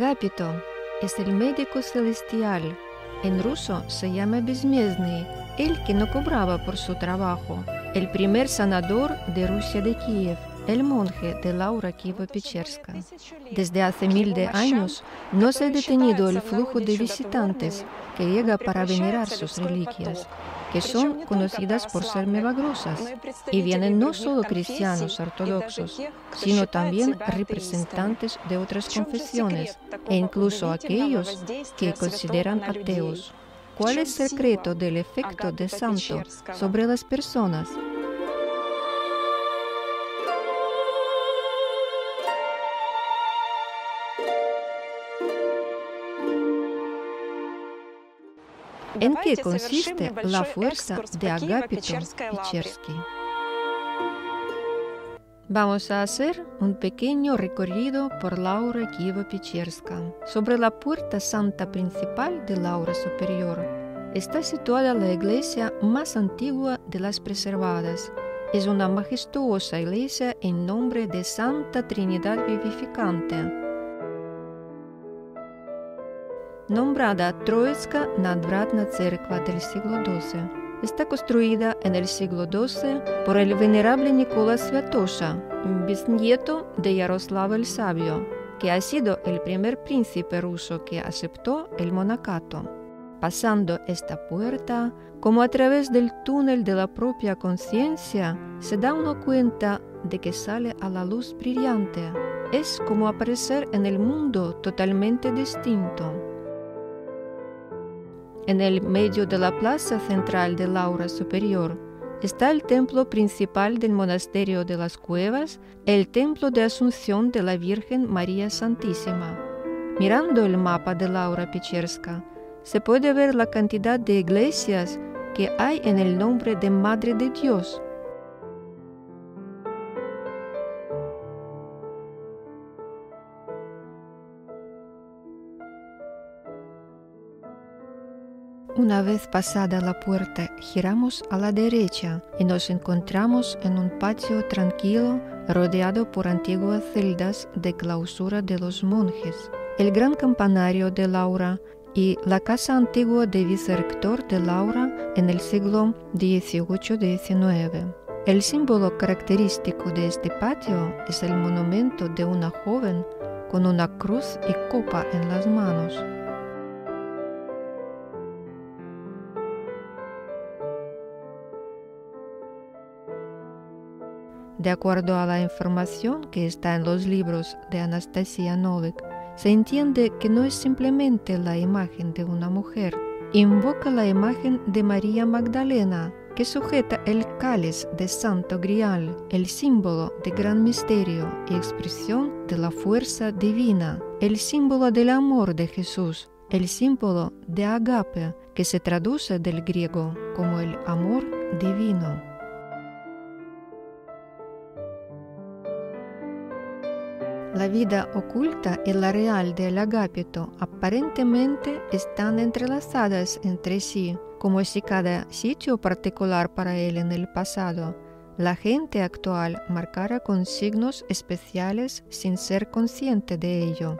Agapito es el médico celestial. En ruso se llama Bezmezny, el que no cobraba por su trabajo, el primer sanador de Rusia de Kiev, el monje de Laura Kiva-Pecherska. Desde hace mil de años no se ha detenido el flujo de visitantes que llega para venerar sus reliquias que son conocidas por ser milagrosas y vienen no solo cristianos ortodoxos, sino también representantes de otras confesiones e incluso aquellos que consideran ateos. ¿Cuál es el secreto del efecto de santo sobre las personas? ¿En qué consiste la fuerza de Agapito Pichersky? Vamos a hacer un pequeño recorrido por Laura Kiva Picherska. Sobre la puerta santa principal de Laura Superior está situada la iglesia más antigua de las preservadas. Es una majestuosa iglesia en nombre de Santa Trinidad Vivificante nombrada Troitska Nadvratna Cerkva del siglo XII. Está construida en el siglo XII por el venerable Nicolás Sviatosha, bisnieto de Yaroslav el Sabio, que ha sido el primer príncipe ruso que aceptó el monacato. Pasando esta puerta, como a través del túnel de la propia conciencia, se da uno cuenta de que sale a la luz brillante. Es como aparecer en el mundo totalmente distinto. En el medio de la plaza central de Laura Superior está el templo principal del monasterio de las Cuevas, el templo de Asunción de la Virgen María Santísima. Mirando el mapa de Laura Picherska, se puede ver la cantidad de iglesias que hay en el nombre de Madre de Dios Una vez pasada la puerta, giramos a la derecha y nos encontramos en un patio tranquilo rodeado por antiguas celdas de clausura de los monjes. El gran campanario de Laura y la casa antigua de vicerrector de Laura en el siglo XVIII-XIX. El símbolo característico de este patio es el monumento de una joven con una cruz y copa en las manos. De acuerdo a la información que está en los libros de Anastasia Novik, se entiende que no es simplemente la imagen de una mujer, invoca la imagen de María Magdalena, que sujeta el cáliz de Santo Grial, el símbolo de gran misterio y expresión de la fuerza divina, el símbolo del amor de Jesús, el símbolo de agape, que se traduce del griego como el amor divino. La vida oculta y la real del agapito aparentemente están entrelazadas entre sí, como si cada sitio particular para él en el pasado, la gente actual marcara con signos especiales sin ser consciente de ello.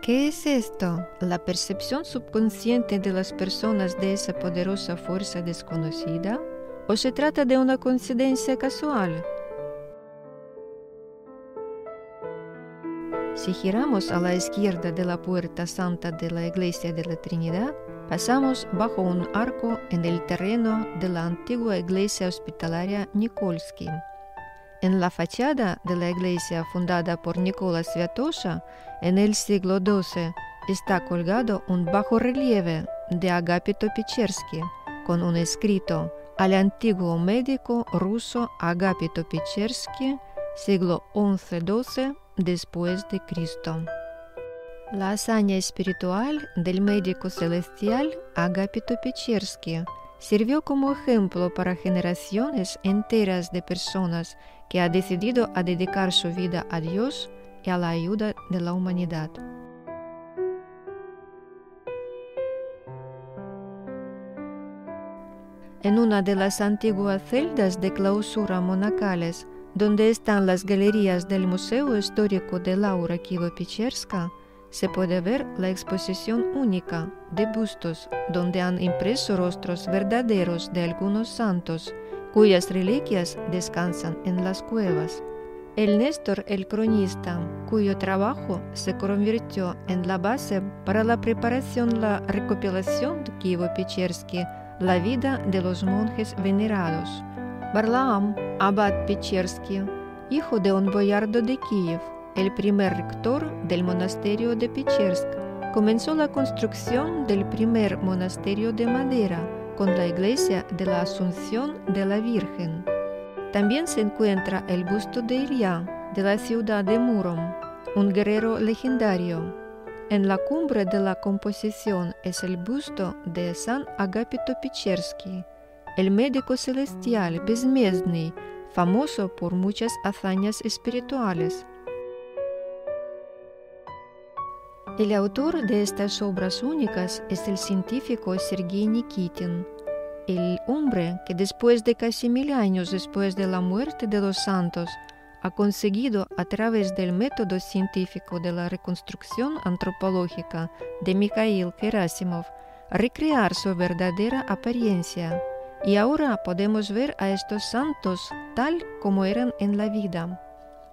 ¿Qué es esto? ¿La percepción subconsciente de las personas de esa poderosa fuerza desconocida? ¿O se trata de una coincidencia casual? Si giramos a la izquierda de la puerta santa de la iglesia de la Trinidad, pasamos bajo un arco en el terreno de la antigua iglesia hospitalaria Nikolsky. En la fachada de la iglesia fundada por Nicolás Sviatosha en el siglo XII está colgado un bajo relieve de Agapito Pichersky con un escrito al antiguo médico ruso Agapito Pichersky, siglo XI-XII después de Cristo. La hazaña espiritual del médico celestial Agapito Pechersky sirvió como ejemplo para generaciones enteras de personas que han decidido dedicar su vida a Dios y a la ayuda de la humanidad. En una de las antiguas celdas de clausura monacales donde están las galerías del Museo Histórico de Laura Kivo-Pecherska, se puede ver la exposición única de bustos donde han impreso rostros verdaderos de algunos santos cuyas reliquias descansan en las cuevas. El Néstor el cronista, cuyo trabajo se convirtió en la base para la preparación la recopilación de Kivo-Pechersky, la vida de los monjes venerados. Barlaam, abad Pechersky, hijo de un boyardo de Kiev, el primer rector del monasterio de Pechersk, comenzó la construcción del primer monasterio de madera con la iglesia de la Asunción de la Virgen. También se encuentra el busto de Ilya de la ciudad de Murom, un guerrero legendario. En la cumbre de la composición es el busto de San Agapito Pichersky, el médico celestial Besmesny, famoso por muchas hazañas espirituales. El autor de estas obras únicas es el científico Sergei Nikitin el hombre que después de casi mil años después de la muerte de los santos ha conseguido a través del método científico de la reconstrucción antropológica de Mikhail Gerasimov recrear su verdadera apariencia. Y ahora podemos ver a estos santos tal como eran en la vida.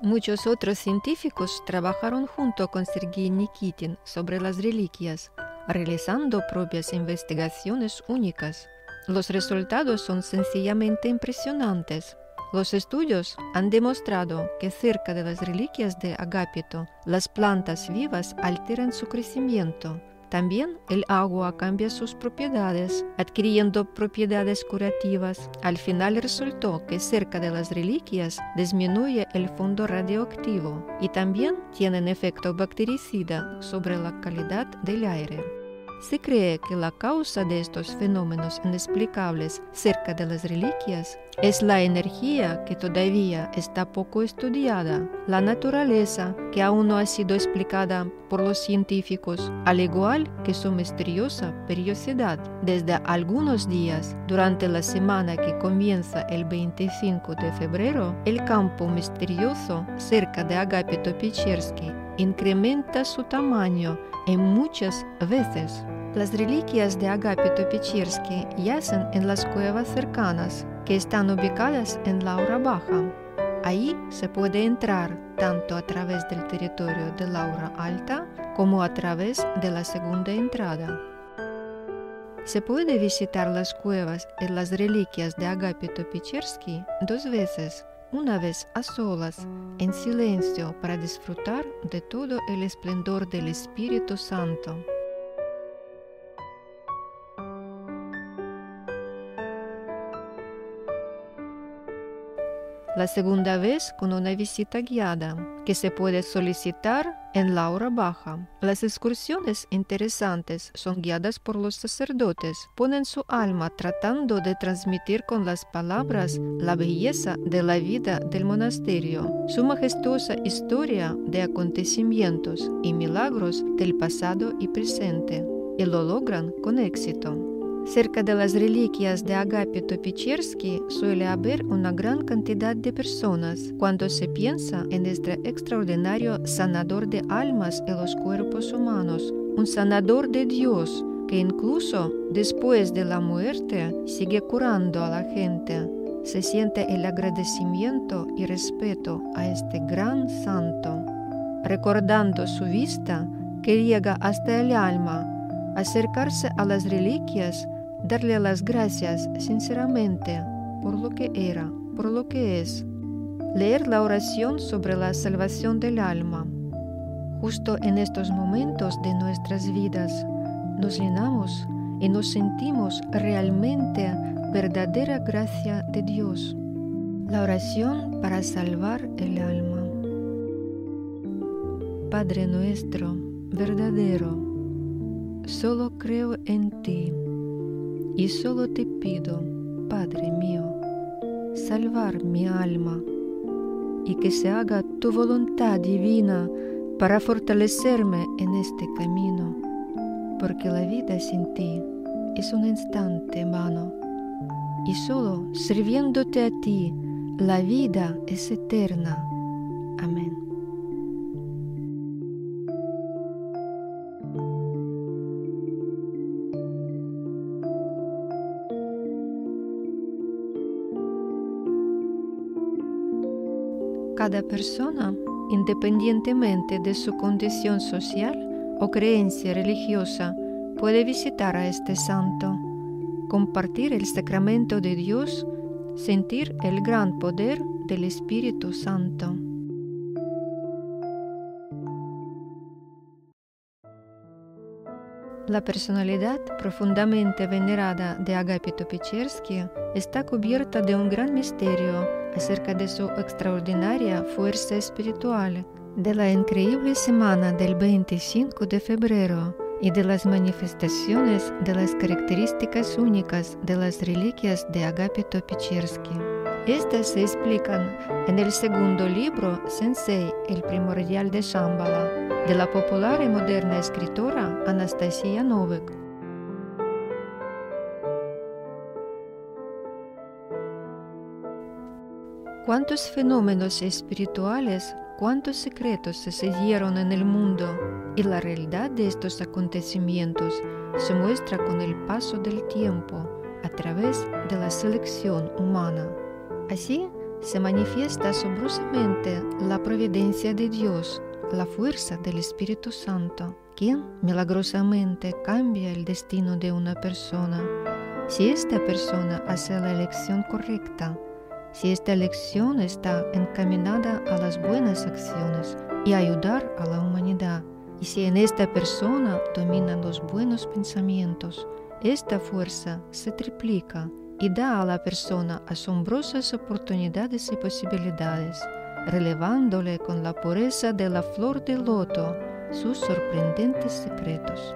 Muchos otros científicos trabajaron junto con Sergei Nikitin sobre las reliquias, realizando propias investigaciones únicas. Los resultados son sencillamente impresionantes. Los estudios han demostrado que cerca de las reliquias de Agapito, las plantas vivas alteran su crecimiento. También el agua cambia sus propiedades, adquiriendo propiedades curativas. Al final resultó que cerca de las reliquias disminuye el fondo radioactivo y también tienen efecto bactericida sobre la calidad del aire. Se cree que la causa de estos fenómenos inexplicables cerca de las reliquias es la energía que todavía está poco estudiada, la naturaleza que aún no ha sido explicada por los científicos, al igual que su misteriosa periodicidad. Desde algunos días, durante la semana que comienza el 25 de febrero, el campo misterioso cerca de Agapito Pichersky incrementa su tamaño en muchas veces. Las reliquias de Agapito Pichirsky yacen en las cuevas cercanas, que están ubicadas en Laura Baja. Ahí se puede entrar tanto a través del territorio de Laura Alta como a través de la segunda entrada. Se puede visitar las cuevas y las reliquias de Agapito Pichirsky dos veces, una vez a solas, en silencio, para disfrutar de todo el esplendor del Espíritu Santo. la segunda vez con una visita guiada que se puede solicitar en la hora baja. Las excursiones interesantes son guiadas por los sacerdotes, ponen su alma tratando de transmitir con las palabras la belleza de la vida del monasterio, su majestuosa historia de acontecimientos y milagros del pasado y presente, y lo logran con éxito. Cerca de las reliquias de Agapito Pichersky suele haber una gran cantidad de personas cuando se piensa en este extraordinario sanador de almas y los cuerpos humanos, un sanador de Dios que incluso después de la muerte sigue curando a la gente. Se siente el agradecimiento y respeto a este gran santo. Recordando su vista que llega hasta el alma, acercarse a las reliquias darle las gracias sinceramente por lo que era, por lo que es, leer la oración sobre la salvación del alma. Justo en estos momentos de nuestras vidas nos llenamos y nos sentimos realmente verdadera gracia de Dios. La oración para salvar el alma. Padre nuestro, verdadero, solo creo en ti y solo te pido, Padre mío, salvar mi alma y que se haga tu voluntad divina para fortalecerme en este camino, porque la vida sin ti es un instante vano y solo sirviéndote a ti la vida es eterna. Amén. Cada persona, independientemente de su condición social o creencia religiosa, puede visitar a este santo, compartir el sacramento de Dios, sentir el gran poder del Espíritu Santo. La personalidad profundamente venerada de Agapito Pechersky está cubierta de un gran misterio acerca de su extraordinaria fuerza espiritual, de la increíble semana del 25 de febrero y de las manifestaciones de las características únicas de las reliquias de Agapito Pechersky. Estas se explican en el segundo libro Sensei, el primordial de Shambhala, de la popular y moderna escritora Anastasia Novik. ¿Cuántos fenómenos espirituales, cuántos secretos se sucedieron en el mundo? Y la realidad de estos acontecimientos se muestra con el paso del tiempo a través de la selección humana. Así se manifiesta asombrosamente la providencia de Dios, la fuerza del Espíritu Santo, quien milagrosamente cambia el destino de una persona. Si esta persona hace la elección correcta, si esta elección está encaminada a las buenas acciones y ayudar a la humanidad, y si en esta persona dominan los buenos pensamientos, esta fuerza se triplica y da a la persona asombrosas oportunidades y posibilidades, relevándole con la pureza de la flor de loto sus sorprendentes secretos.